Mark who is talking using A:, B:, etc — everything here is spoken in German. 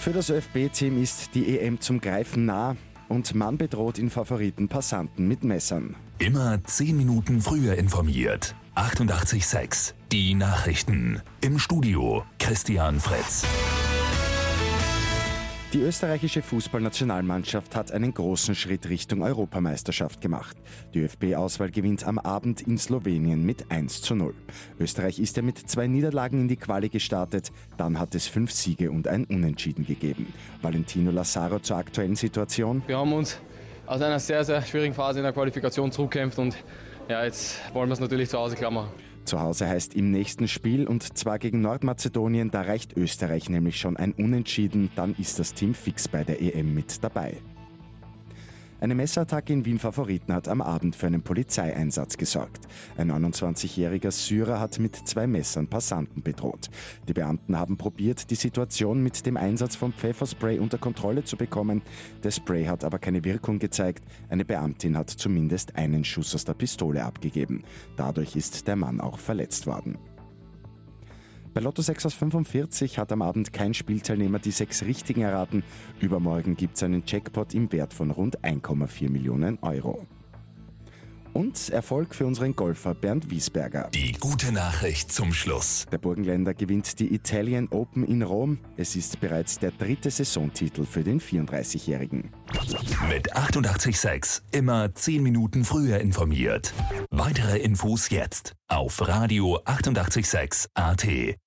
A: Für das ÖFB-Team ist die EM zum Greifen nah und man bedroht in Favoriten Passanten mit Messern.
B: Immer 10 Minuten früher informiert. 88.6 Die Nachrichten. Im Studio Christian Fritz.
A: Die österreichische Fußballnationalmannschaft hat einen großen Schritt Richtung Europameisterschaft gemacht. Die ÖFB-Auswahl gewinnt am Abend in Slowenien mit 1 zu 0. Österreich ist ja mit zwei Niederlagen in die Quali gestartet, dann hat es fünf Siege und ein Unentschieden gegeben. Valentino Lazaro zur aktuellen Situation.
C: Wir haben uns aus einer sehr, sehr schwierigen Phase in der Qualifikation zurückkämpft und ja, jetzt wollen wir es natürlich zu Hause klar machen.
A: Zu Hause heißt im nächsten Spiel und zwar gegen Nordmazedonien, da reicht Österreich nämlich schon ein Unentschieden, dann ist das Team fix bei der EM mit dabei. Eine Messerattacke in Wien Favoriten hat am Abend für einen Polizeieinsatz gesorgt. Ein 29-jähriger Syrer hat mit zwei Messern Passanten bedroht. Die Beamten haben probiert, die Situation mit dem Einsatz von Pfefferspray unter Kontrolle zu bekommen. Der Spray hat aber keine Wirkung gezeigt. Eine Beamtin hat zumindest einen Schuss aus der Pistole abgegeben. Dadurch ist der Mann auch verletzt worden. Bei Lotto 6 aus 45 hat am Abend kein Spielteilnehmer die sechs richtigen erraten. Übermorgen gibt es einen Jackpot im Wert von rund 1,4 Millionen Euro. Und Erfolg für unseren Golfer Bernd Wiesberger.
B: Die gute Nachricht zum Schluss.
A: Der Burgenländer gewinnt die Italian Open in Rom. Es ist bereits der dritte Saisontitel für den 34-Jährigen.
B: Mit 886 immer 10 Minuten früher informiert. Weitere Infos jetzt auf Radio 886 AT.